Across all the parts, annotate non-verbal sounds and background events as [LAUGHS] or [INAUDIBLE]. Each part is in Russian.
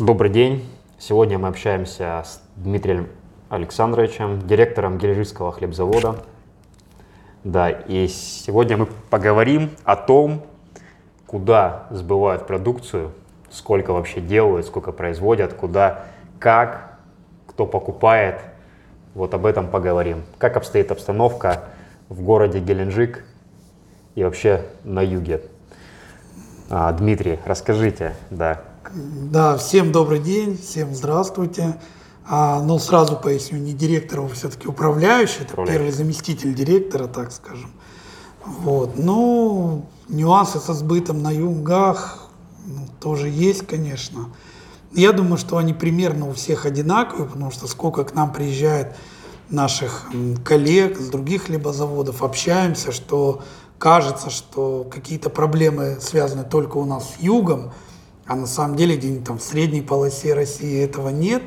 Добрый день. Сегодня мы общаемся с Дмитрием Александровичем, директором Геленджикского хлебзавода. Да, и сегодня мы поговорим о том, куда сбывают продукцию, сколько вообще делают, сколько производят, куда, как, кто покупает. Вот об этом поговорим. Как обстоит обстановка в городе Геленджик и вообще на юге. А, Дмитрий, расскажите, да. Да, всем добрый день, всем здравствуйте. А, ну, сразу поясню, не директор, а все-таки управляющий, это Управляющий. первый заместитель директора, так скажем. Вот. Ну, нюансы со сбытом на югах ну, тоже есть, конечно. Я думаю, что они примерно у всех одинаковые, потому что сколько к нам приезжает наших коллег с других хлебозаводов, общаемся, что кажется, что какие-то проблемы связаны только у нас с югом, а на самом деле где-нибудь там в средней полосе России этого нет.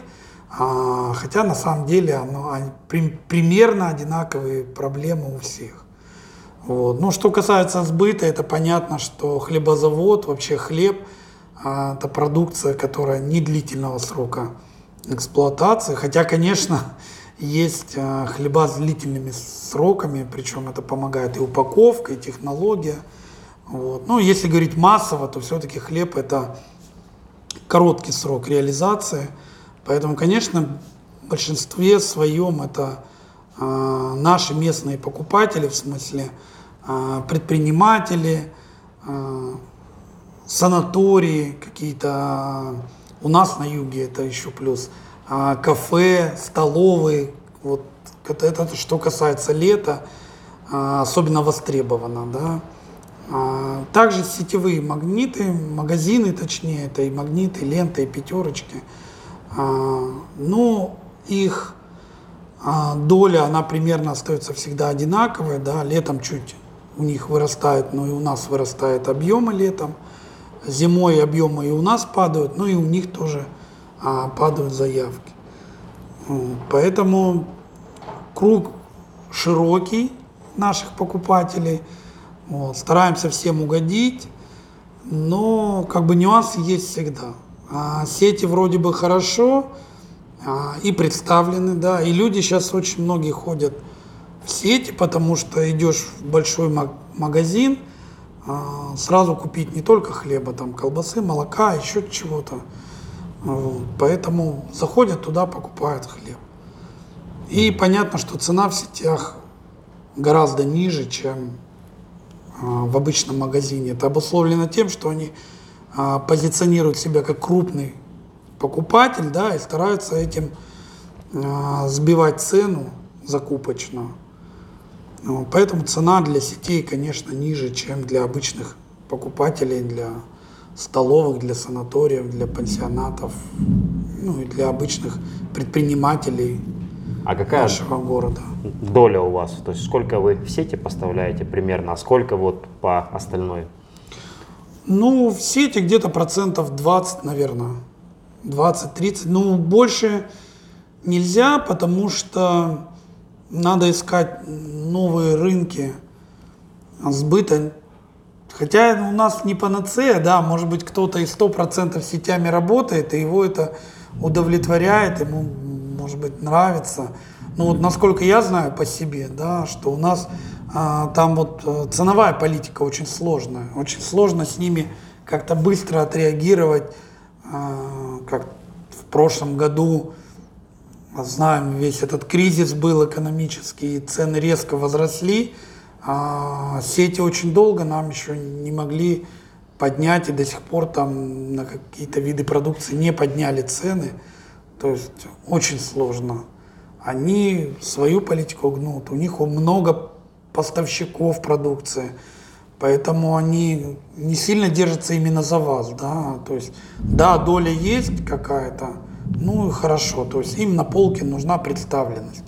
А, хотя на самом деле оно, они при- примерно одинаковые проблемы у всех. Вот. Ну, что касается сбыта, это понятно, что хлебозавод, вообще хлеб, а, это продукция, которая не длительного срока эксплуатации. Хотя, конечно, есть а, хлеба с длительными сроками, причем это помогает и упаковка, и технология. Вот. Ну, если говорить массово, то все-таки хлеб это короткий срок реализации. Поэтому, конечно, в большинстве своем это а, наши местные покупатели, в смысле а, предприниматели, а, санатории какие-то. У нас на юге это еще плюс. а, Кафе, столовые. Вот это, это что касается лета, а, особенно востребовано, да. А, Также сетевые магниты, магазины точнее, это и магниты, ленты, и пятерочки. А, Ну, их а, доля, она примерно остается всегда одинаковая, да, летом чуть у них вырастает, но и у нас вырастает объемы летом, зимой объемы и у нас падают, ну и у них тоже падают заявки. Поэтому круг широкий наших покупателей, вот, стараемся всем угодить, но как бы нюансы есть всегда. А, сети вроде бы хорошо а, и представлены, да, и люди сейчас очень многие ходят в сети, потому что идешь в большой маг- магазин, а, сразу купить не только хлеба, там колбасы, молока, еще чего-то. Вот, Поэтому заходят туда, покупают хлеб. И понятно, что цена в сетях гораздо ниже, чем в обычном магазине. Это обусловлено тем, что они а, позиционируют себя как крупный покупатель, да, и стараются этим а, сбивать цену закупочную. Ну, Поэтому цена для сетей, конечно, ниже, чем для обычных покупателей, для столовых, для санаториев, для пансионатов, ну и для обычных предпринимателей А какая нашего города. Доля у вас? То есть сколько вы в сети поставляете примерно, а сколько вот по остальной? Ну, в сети где-то процентов 20, наверное. 20-30. Ну, больше нельзя, потому что надо искать новые рынки сбыта. Хотя у нас не панацея, да, может быть, кто-то и 100% сетями работает, и его это удовлетворяет, ему, может быть, нравится. Ну вот насколько я знаю по себе, да, что у нас а, там вот э, ценовая политика очень сложная. Очень сложно с ними как-то быстро отреагировать, а, как в прошлом году знаем, весь этот кризис был экономический, цены резко возросли, а сети очень долго нам еще не могли поднять, и до сих пор там на какие-то виды продукции не подняли цены. То есть очень сложно. Они свою политику гнут, у них много поставщиков продукции, поэтому они не сильно держатся именно за вас, да, то есть, да, доля есть какая-то, ну и хорошо, то есть им на полке нужна представленность.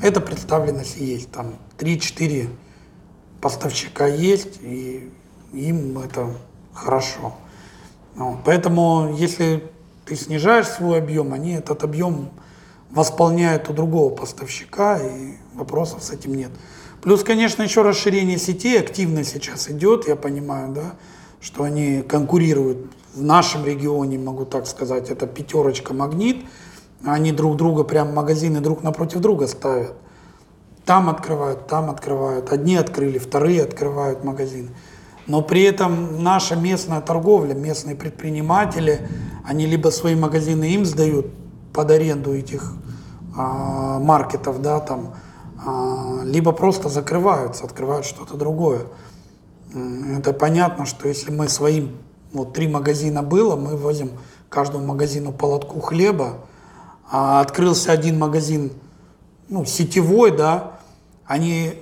Эта представленность есть, там 3-4 поставщика есть, и им это хорошо. Поэтому, если ты снижаешь свой объем, они этот объем восполняют у другого поставщика, и вопросов с этим нет. Плюс, конечно, еще расширение сетей активно сейчас идет, я понимаю, да, что они конкурируют в нашем регионе, могу так сказать, это пятерочка магнит, они друг друга прям магазины друг напротив друга ставят. Там открывают, там открывают. Одни открыли, вторые открывают магазины. Но при этом наша местная торговля, местные предприниматели, они либо свои магазины им сдают под аренду этих а, маркетов, да, там, а, либо просто закрываются, открывают что-то другое. Это понятно, что если мы своим, вот три магазина было, мы возим каждому магазину по лотку хлеба, а открылся один магазин, ну, сетевой, да, они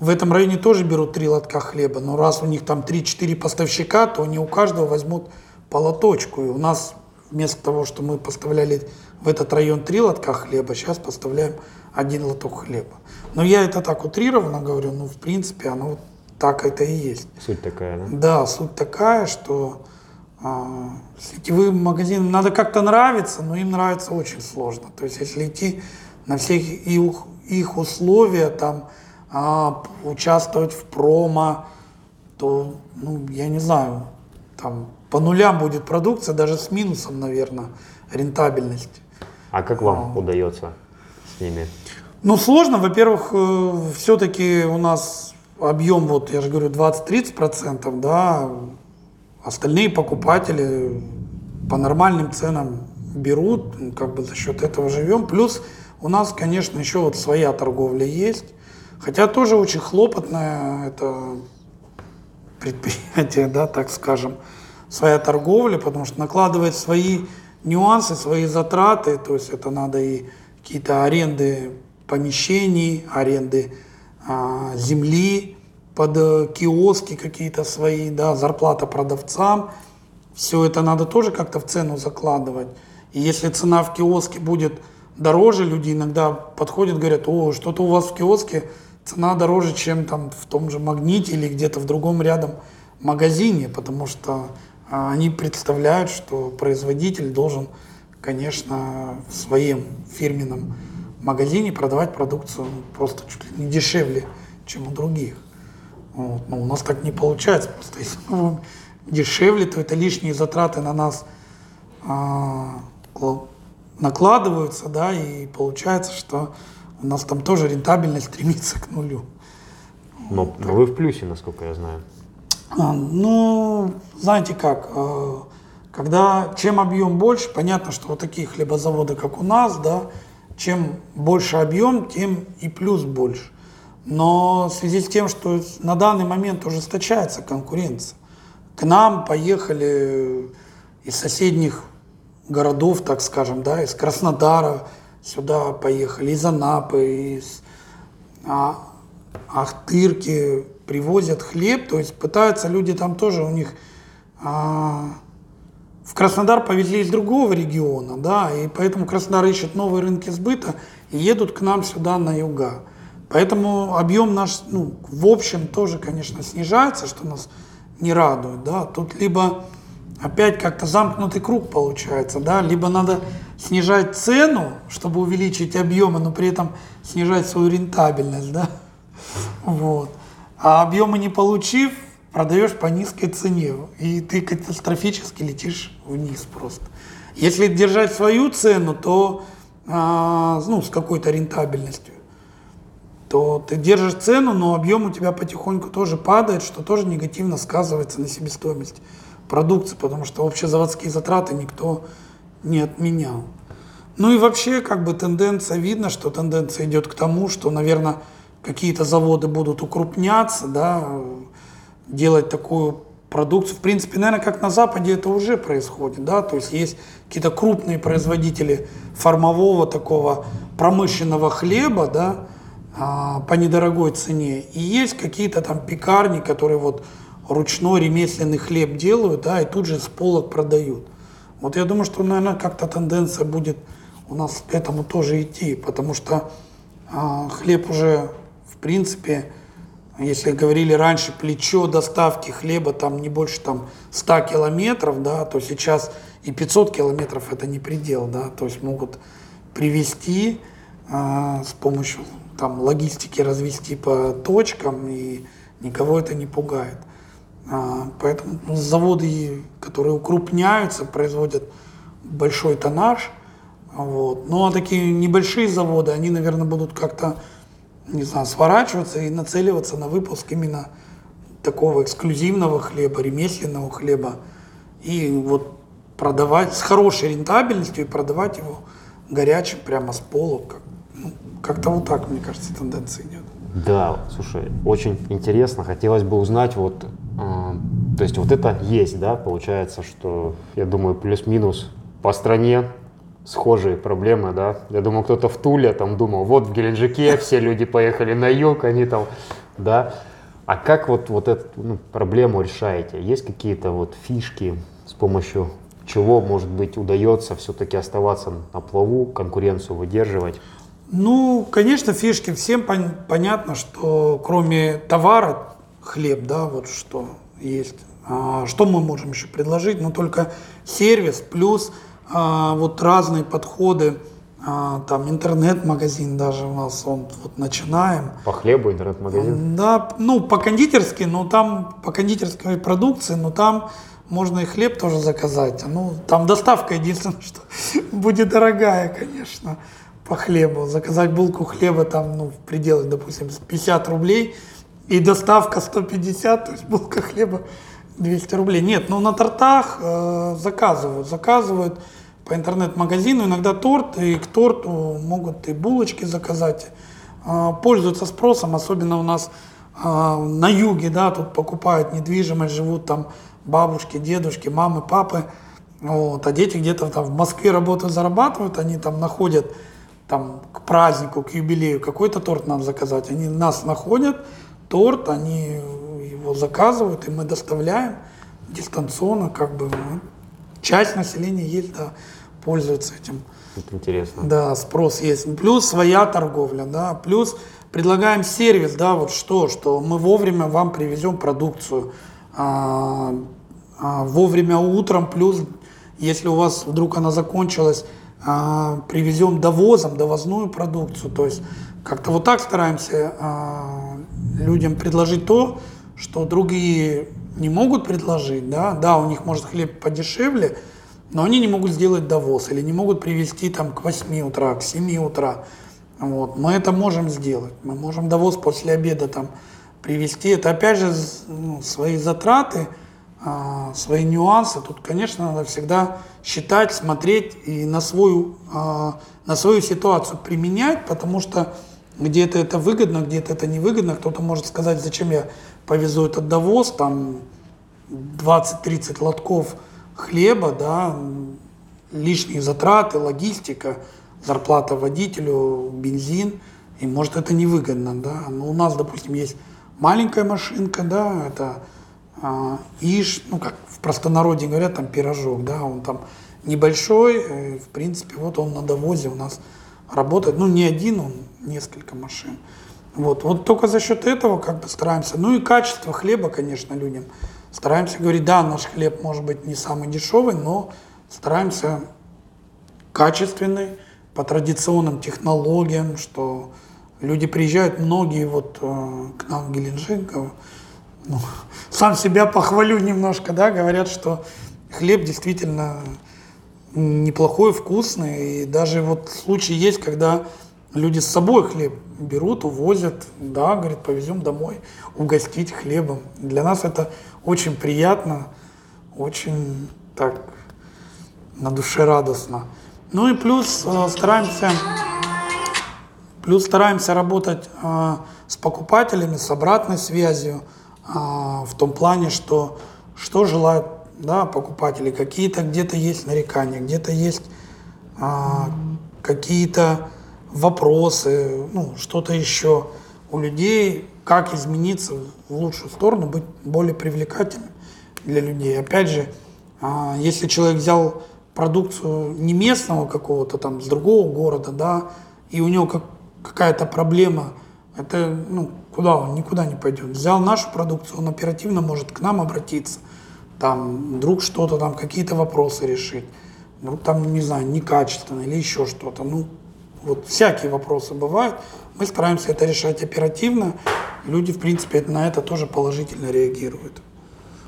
в этом районе тоже берут три лотка хлеба, но раз у них там 3-4 поставщика, то они у каждого возьмут по лоточку. И у нас вместо того, что мы поставляли в этот район три лотка хлеба, сейчас поставляем один лоток хлеба. Но я это так утрированно говорю, ну, в принципе, оно вот так это и есть. Суть такая, да? Да, суть такая, что а, сетевым магазинам надо как-то нравиться, но им нравится очень сложно. То есть если идти на всех их, их условия, там, а, участвовать в промо, то, ну, я не знаю, там по нулям будет продукция, даже с минусом, наверное, рентабельность. А как вам удается с ними? Ну, сложно. Во-первых, э, все-таки у нас объем, вот я же говорю, 20-30%, да, остальные покупатели по нормальным ценам берут, как бы за счет этого живем. Плюс у нас, конечно, еще вот своя торговля есть. Хотя тоже очень хлопотное это предприятие, [LAUGHS] да, так скажем, своя торговля, потому что накладывает свои нюансы, свои затраты, то есть это надо и какие-то аренды помещений, аренды а, земли под э, киоски какие-то свои, да, зарплата продавцам. Все это надо тоже как-то в цену закладывать. И если цена в киоске будет дороже, люди иногда подходят, говорят, о, что-то у вас в киоске цена дороже, чем там в том же Магните или где-то в другом рядом магазине, потому что они представляют, что производитель должен, конечно, в своем фирменном магазине продавать продукцию просто чуть ли не дешевле, чем у других. Вот. Но у нас так не получается. Просто если мы дешевле, то это лишние затраты на нас а, накладываются, да, и получается, что у нас там тоже рентабельность [LAUGHS] стремится к нулю. Но, вот, но вы в плюсе, насколько я знаю. А, ну, знаете как, а, когда чем объем больше, понятно, что вот такие хлебозаводы, как у нас, да, чем больше объем, тем и плюс больше. Но в связи с тем, что на данный момент ужесточается конкуренция, к нам поехали из соседних городов, так скажем, да, из Краснодара сюда поехали, из Анапы, из а, Ахтырки привозят хлеб, то есть пытаются люди там тоже у них а, в Краснодар повезли из другого региона, да, и поэтому Краснодар ищет новые рынки сбыта и едут к нам сюда на юга. Поэтому объем наш, ну, в общем, тоже, конечно, снижается, что нас не радует, да. Тут либо опять как-то замкнутый круг получается, да, либо надо снижать цену, чтобы увеличить объемы, но при этом снижать свою рентабельность, да, [LAUGHS] вот. А объемы не получив, продаешь по низкой цене, и ты катастрофически летишь вниз просто. Если держать свою цену, то а, ну, с какой-то рентабельностью, то ты держишь цену, но объем у тебя потихоньку тоже падает, что тоже негативно сказывается на себестоимости продукции, потому что общезаводские затраты никто не отменял. Ну и вообще, как бы тенденция, видно, что тенденция идет к тому, что, наверное, какие-то заводы будут укрупняться, да, делать такую продукцию. В принципе, наверное, как на Западе это уже происходит, да, то есть есть какие-то крупные производители формового такого промышленного хлеба, да, а, по недорогой цене, и есть какие-то там пекарни, которые вот ручной ремесленный хлеб делают, да, и тут же с полок продают. Вот я думаю, что, наверное, как-то тенденция будет у нас к этому тоже идти, потому что а, хлеб уже, принципе, если говорили раньше плечо доставки хлеба там не больше там 100 километров, да, то сейчас и 500 километров это не предел, да, то есть могут привезти э, с помощью там логистики развести по точкам и никого это не пугает. А, поэтому заводы, которые укрупняются, производят большой тоннаж. Вот. Ну а такие небольшие заводы, они, наверное, будут как-то, не знаю, сворачиваться и нацеливаться на выпуск именно такого эксклюзивного хлеба, ремесленного хлеба. И вот продавать с хорошей рентабельностью и продавать его горячим прямо с пола. Как, ну, как-то вот так, мне кажется, тенденция идет. Да, слушай, очень интересно. Хотелось бы узнать, вот, э, то есть вот это есть, да, получается, что, я думаю, плюс-минус по стране схожие проблемы, да. Я думаю, кто-то в Туле там думал, вот в Геленджике все люди поехали на юг, они там, да. А как вот, вот эту ну, проблему решаете? Есть какие-то вот фишки, с помощью чего, может быть, удается все-таки оставаться на плаву, конкуренцию выдерживать? Ну, конечно, фишки всем пон- понятно, что кроме товара, хлеб, да, вот что есть. А, что мы можем еще предложить? Ну, только сервис плюс вот разные подходы. А, там интернет-магазин даже у нас, он вот начинаем. По хлебу интернет-магазин? Да, ну, по кондитерски, но там, по кондитерской продукции, но там можно и хлеб тоже заказать. Ну, там доставка единственное, что [LAUGHS] будет дорогая, конечно по хлебу. Заказать булку хлеба там, ну, в пределах, допустим, 50 рублей и доставка 150, то есть булка хлеба 200 рублей. Нет, ну на тортах э, заказывают, заказывают по интернет-магазину, иногда торт, и к торту могут и булочки заказать. Э, пользуются спросом, особенно у нас э, на юге, да, тут покупают недвижимость, живут там бабушки, дедушки, мамы, папы. Вот, а дети где-то там в Москве работают, зарабатывают, они там находят там к празднику, к юбилею какой-то торт нам заказать. Они нас находят, торт, они его заказывают, и мы доставляем дистанционно, как бы ну, часть населения есть, да, пользуется этим. Это интересно. Да, спрос есть. Плюс своя торговля, да, плюс предлагаем сервис, да, вот что, что мы вовремя вам привезем продукцию, а, а, вовремя утром, плюс если у вас вдруг она закончилась, а, привезем довозом, довозную продукцию. То есть как-то вот так стараемся а, людям предложить то, что другие не могут предложить. Да? да, у них может хлеб подешевле, но они не могут сделать довоз или не могут привезти там к 8 утра, к 7 утра. Вот. Мы это можем сделать. Мы можем довоз после обеда там привезти. Это опять же ну, свои затраты – а, свои нюансы. Тут, конечно, надо всегда считать, смотреть и на свою, а, на свою ситуацию применять, потому что где-то это выгодно, где-то это невыгодно. Кто-то может сказать, зачем я повезу этот довоз, там 20-30 лотков хлеба, да, лишние затраты, логистика, зарплата водителю, бензин, и может это невыгодно, да. Но у нас, допустим, есть маленькая машинка, да, это а, иш, ну как в простонародье говорят, там пирожок, да, он там небольшой, э, в принципе, вот он на довозе у нас работает, ну не один, он несколько машин. Вот, вот только за счет этого как бы стараемся. Ну и качество хлеба, конечно, людям. Стараемся говорить, да, наш хлеб может быть не самый дешевый, но стараемся качественный, по традиционным технологиям, что люди приезжают, многие вот э, к нам в Геленджик, ну, [LAUGHS] сам себя похвалю немножко, да, говорят, что хлеб действительно неплохой, вкусный. И даже вот случаи есть, когда люди с собой хлеб берут, увозят, да, говорит, повезем домой, угостить хлебом. Для нас это очень приятно, очень так на душе радостно. Ну и плюс э, стараемся, плюс стараемся работать э, с покупателями, с обратной связью. А, в том плане, что что желают да, покупатели. Какие-то где-то есть нарекания, где-то есть а, какие-то вопросы, ну, что-то еще у людей, как измениться в лучшую сторону, быть более привлекательным для людей. Опять же, а, если человек взял продукцию не местного какого-то там, с другого города, да, и у него как, какая-то проблема – это, ну, куда он? Никуда не пойдет. Взял нашу продукцию, он оперативно может к нам обратиться. Там, вдруг что-то там, какие-то вопросы решить. Ну, там, не знаю, некачественно или еще что-то. Ну, вот всякие вопросы бывают. Мы стараемся это решать оперативно. Люди, в принципе, на это тоже положительно реагируют.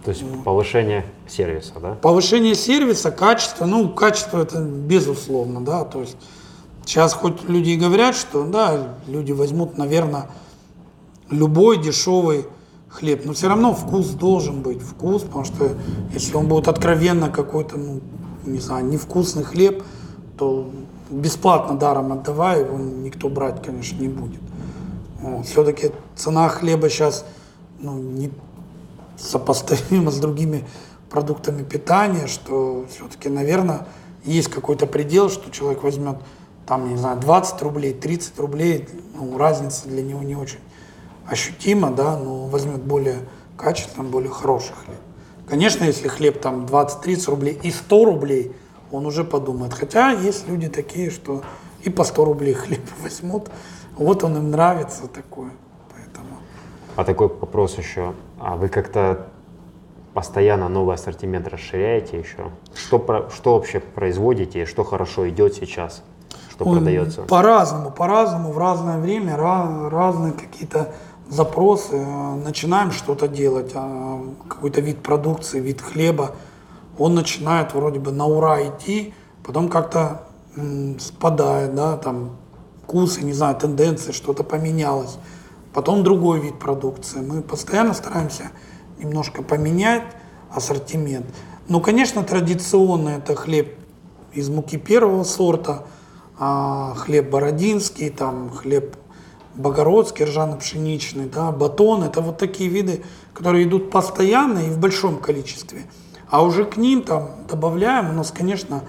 То есть повышение сервиса, да? Повышение сервиса, качество, ну, качество это безусловно, да, то есть сейчас хоть люди и говорят, что, да, люди возьмут, наверное, любой дешевый хлеб, но все равно вкус должен быть, вкус, потому что если он будет откровенно какой-то, ну, не знаю, невкусный хлеб, то бесплатно даром отдавая его никто брать, конечно, не будет. Вот. Все-таки цена хлеба сейчас ну, не сопоставима с другими продуктами питания, что все-таки, наверное, есть какой-то предел, что человек возьмет там, не знаю, 20 рублей, 30 рублей, ну, разница для него не очень ощутима, да, но возьмет более качественный, более хороший хлеб. Конечно, если хлеб там 20-30 рублей и 100 рублей, он уже подумает. Хотя есть люди такие, что и по 100 рублей хлеб [LAUGHS] возьмут, вот он им нравится такое. Поэтому. А такой вопрос еще. А вы как-то постоянно новый ассортимент расширяете еще? Что, что вообще производите и что хорошо идет сейчас? Что Ой, продается? По-разному, по-разному, в разное время, ra- разные какие-то запросы. Начинаем что-то делать, а, какой-то вид продукции, вид хлеба. Он начинает вроде бы на ура идти, потом как-то спадает, да, там вкусы, не знаю, тенденции, что-то поменялось. Потом другой вид продукции. Мы постоянно стараемся немножко поменять ассортимент. Ну, конечно, традиционно это хлеб из муки первого сорта, а, хлеб бородинский, там хлеб богородский, ржано-пшеничный, да, батон. Это вот такие виды, которые идут постоянно и в большом количестве. А уже к ним там добавляем, у нас, конечно,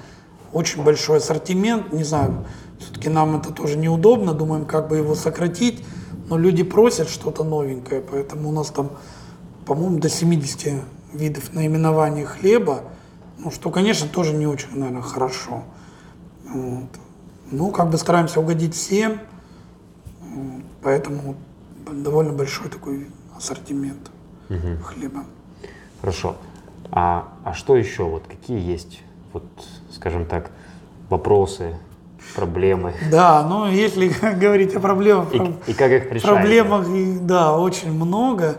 очень большой ассортимент, не знаю, все-таки нам это тоже неудобно, думаем, как бы его сократить, но люди просят что-то новенькое, поэтому у нас там, по-моему, до 70 видов наименований хлеба, ну, что, конечно, тоже не очень, наверное, хорошо. Вот. Ну, как бы стараемся угодить всем, поэтому довольно большой такой ассортимент Мгм. хлеба. Хорошо. А, а что еще? Вот какие есть, вот, скажем так, вопросы, проблемы? Да, ну если [LAUGHS] говорить о проблемах, И, и как их решаете? проблемах, да, очень много.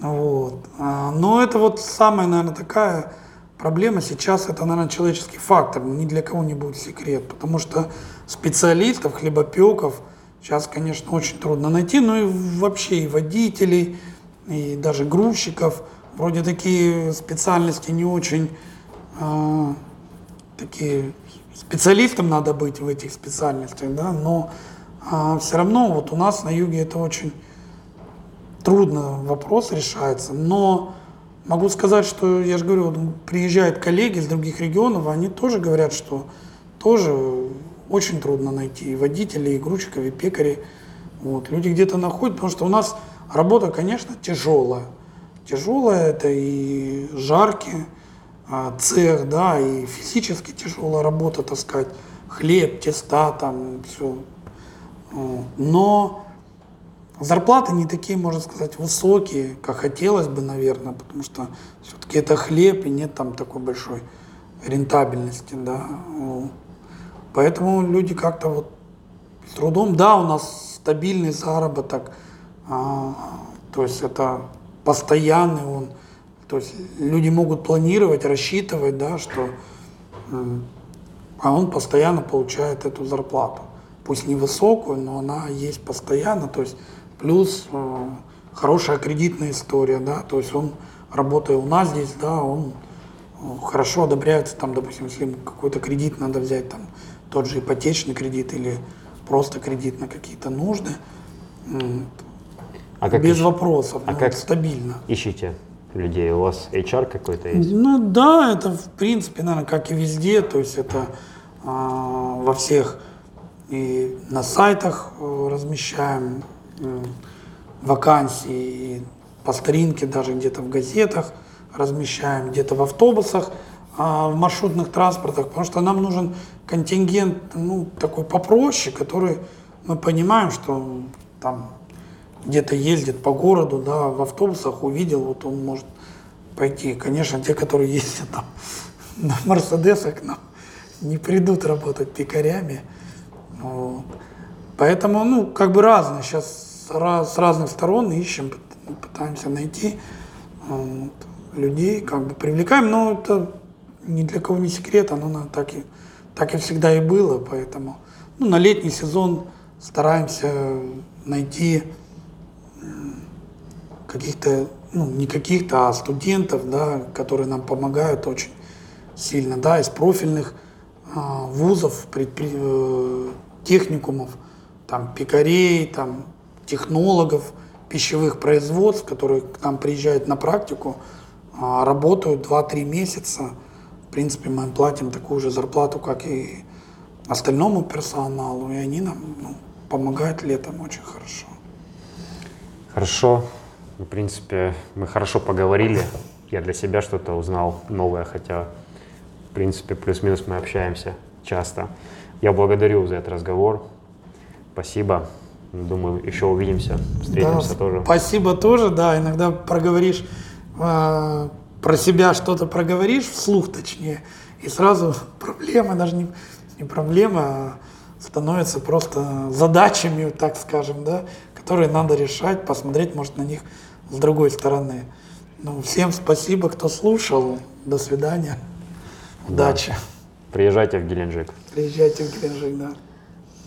Вот. А, Но это вот самая, наверное, такая проблема сейчас, это, наверное, человеческий фактор. Ни для кого не будет секрет, потому что специалистов, хлебопеков сейчас, конечно, очень трудно найти, ну и вообще и водителей, и даже грузчиков. Вроде такие специальности не очень а, такие специалистом надо быть в этих специальностях, да, но все равно вот у нас на юге это очень трудно вопрос решается, но могу сказать, что я же говорю, вот приезжают коллеги из других регионов, они тоже говорят, что тоже очень трудно найти и водителей, и грузчиков, и пекарей. Вот. Люди где-то находят, потому что у нас работа, конечно, тяжелая. Тяжелая это и жаркий а, цех, да, и физически тяжелая работа таскать хлеб, теста, там все. Но зарплаты не такие, можно сказать, высокие, как хотелось бы, наверное, потому что все-таки это хлеб и нет там такой большой рентабельности, да. Поэтому люди как-то вот трудом, да, у нас стабильный заработок, а, то есть это постоянный он, то есть люди могут планировать, рассчитывать, да, что, а он постоянно получает эту зарплату, пусть невысокую, но она есть постоянно, то есть плюс э, хорошая кредитная история, да, то есть он работая у нас здесь, да, он э, хорошо одобряется, там, допустим, если ему какой-то кредит надо взять, там, тот же ипотечный кредит или просто кредит на какие-то нужды, А как без ищ- вопросов, а ну, как- стабильно. ищите людей? У вас HR какой-то есть? Ну да, это в принципе, наверное, как и везде, то есть это а, во всех и на сайтах э, размещаем м, вакансии, и по старинке даже где-то в газетах размещаем, где-то в автобусах, а, в маршрутных транспортах, потому что нам нужен контингент, ну, такой попроще, который мы понимаем, что там где-то ездит по городу, да, в автобусах увидел, вот он может пойти. Конечно, те, которые ездят там на Мерседесах, нам не придут работать пекарями. Вот. Поэтому, ну, как бы разные. Сейчас с разных сторон ищем, пыт- пытаемся найти. Вот. людей, как бы привлекаем, но это ни для кого не секрет, оно так и, так и всегда и было, поэтому ну, на летний сезон стараемся найти каких-то, ну, не каких-то, а студентов, да, которые нам помогают очень сильно, да, из профильных а, вузов, предпри- э, техникумов, там, пекарей, там, технологов, пищевых производств, которые к нам приезжают на практику, а, работают 2-3 месяца. В принципе, мы им платим такую же зарплату, как и остальному персоналу, и они нам ну, помогают летом очень хорошо. Хорошо. В принципе, мы хорошо поговорили. Я для себя что-то узнал новое, хотя, в принципе, плюс-минус мы общаемся часто. Я благодарю за этот разговор. Спасибо. Думаю, еще увидимся, встретимся Да, тоже. Спасибо тоже, да, иногда проговоришь э, про себя что-то проговоришь, вслух точнее, и сразу [LAUGHS] проблема, даже не, не проблема, а становятся просто задачами, так скажем, да, которые надо решать, посмотреть, может, на них с другой стороны. Ну, всем спасибо, кто слушал. До свидания. Удачи. Приезжайте в Геленджик. Приезжайте в Геленджик, да.